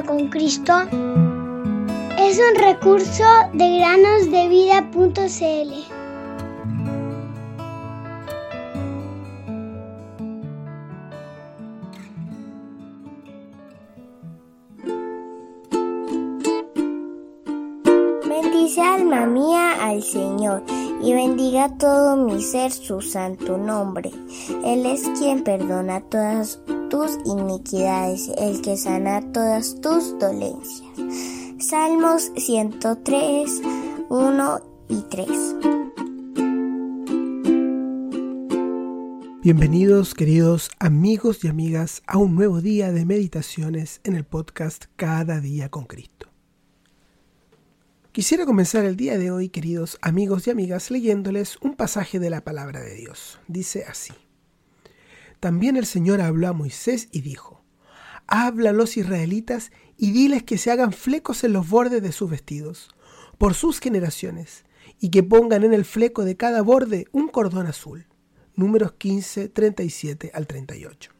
con Cristo es un recurso de granosdevida.cl. Bendice alma mía al Señor y bendiga todo mi ser su santo nombre. Él es quien perdona todas tus iniquidades, el que sana todas tus dolencias. Salmos 103, 1 y 3. Bienvenidos queridos amigos y amigas a un nuevo día de meditaciones en el podcast Cada día con Cristo. Quisiera comenzar el día de hoy, queridos amigos y amigas, leyéndoles un pasaje de la palabra de Dios. Dice así. También el Señor habló a Moisés y dijo, Habla a los israelitas y diles que se hagan flecos en los bordes de sus vestidos, por sus generaciones, y que pongan en el fleco de cada borde un cordón azul. Números 15, 37 al 38.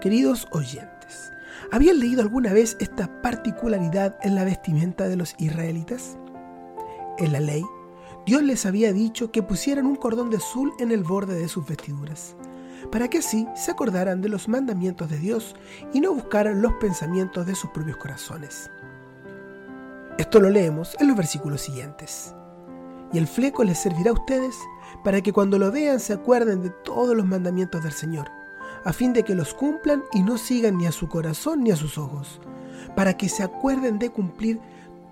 Queridos oyentes, ¿Habían leído alguna vez esta particularidad en la vestimenta de los israelitas? En la ley, Dios les había dicho que pusieran un cordón de azul en el borde de sus vestiduras, para que así se acordaran de los mandamientos de Dios y no buscaran los pensamientos de sus propios corazones. Esto lo leemos en los versículos siguientes. Y el fleco les servirá a ustedes para que cuando lo vean se acuerden de todos los mandamientos del Señor a fin de que los cumplan y no sigan ni a su corazón ni a sus ojos, para que se acuerden de cumplir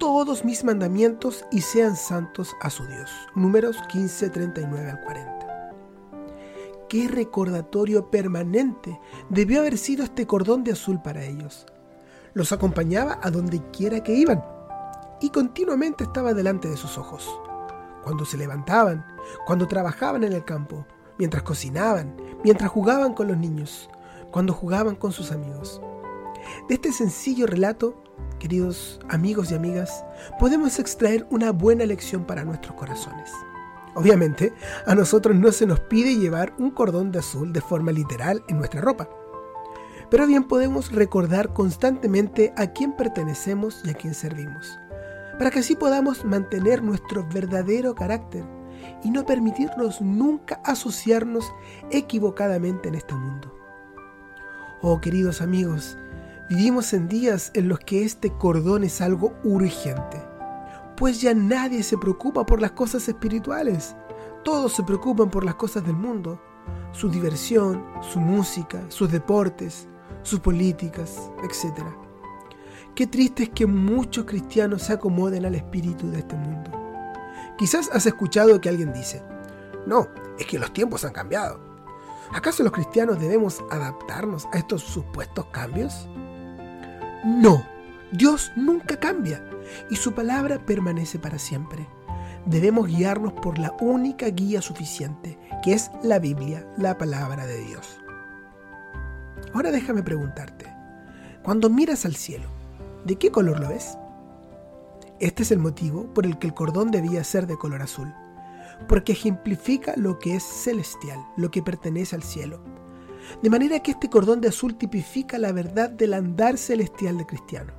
todos mis mandamientos y sean santos a su Dios. Números 15, 39 al 40. Qué recordatorio permanente debió haber sido este cordón de azul para ellos. Los acompañaba a donde quiera que iban y continuamente estaba delante de sus ojos. Cuando se levantaban, cuando trabajaban en el campo, mientras cocinaban, mientras jugaban con los niños, cuando jugaban con sus amigos. De este sencillo relato, queridos amigos y amigas, podemos extraer una buena lección para nuestros corazones. Obviamente, a nosotros no se nos pide llevar un cordón de azul de forma literal en nuestra ropa. Pero bien podemos recordar constantemente a quién pertenecemos y a quién servimos, para que así podamos mantener nuestro verdadero carácter y no permitirnos nunca asociarnos equivocadamente en este mundo. Oh queridos amigos, vivimos en días en los que este cordón es algo urgente, pues ya nadie se preocupa por las cosas espirituales, todos se preocupan por las cosas del mundo, su diversión, su música, sus deportes, sus políticas, etc. Qué triste es que muchos cristianos se acomoden al espíritu de este mundo. Quizás has escuchado que alguien dice, no, es que los tiempos han cambiado. ¿Acaso los cristianos debemos adaptarnos a estos supuestos cambios? No, Dios nunca cambia y su palabra permanece para siempre. Debemos guiarnos por la única guía suficiente, que es la Biblia, la palabra de Dios. Ahora déjame preguntarte, cuando miras al cielo, ¿de qué color lo ves? Este es el motivo por el que el cordón debía ser de color azul, porque ejemplifica lo que es celestial, lo que pertenece al cielo. De manera que este cordón de azul tipifica la verdad del andar celestial de cristiano.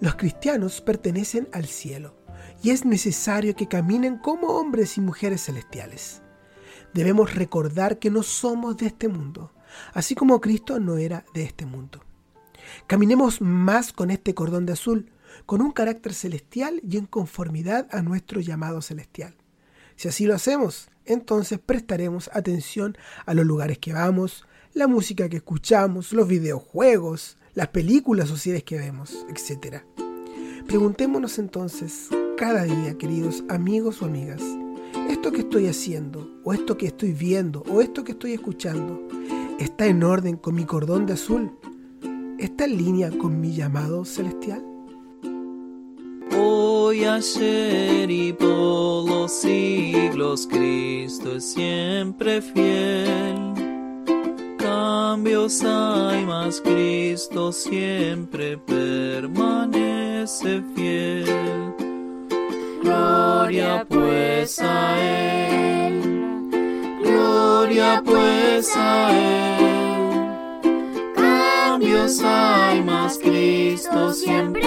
Los cristianos pertenecen al cielo y es necesario que caminen como hombres y mujeres celestiales. Debemos recordar que no somos de este mundo, así como Cristo no era de este mundo. Caminemos más con este cordón de azul, con un carácter celestial y en conformidad a nuestro llamado celestial. Si así lo hacemos, entonces prestaremos atención a los lugares que vamos, la música que escuchamos, los videojuegos, las películas o series que vemos, etc. Preguntémonos entonces cada día, queridos amigos o amigas, esto que estoy haciendo, o esto que estoy viendo, o esto que estoy escuchando, ¿está en orden con mi cordón de azul? ¿Está en línea con mi llamado celestial? hoy, ayer y por los siglos, Cristo es siempre fiel. Cambios hay, más Cristo siempre permanece fiel. Gloria pues a Él, gloria pues a Él. Cambios hay más, Cristo siempre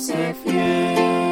Joseph, yeah.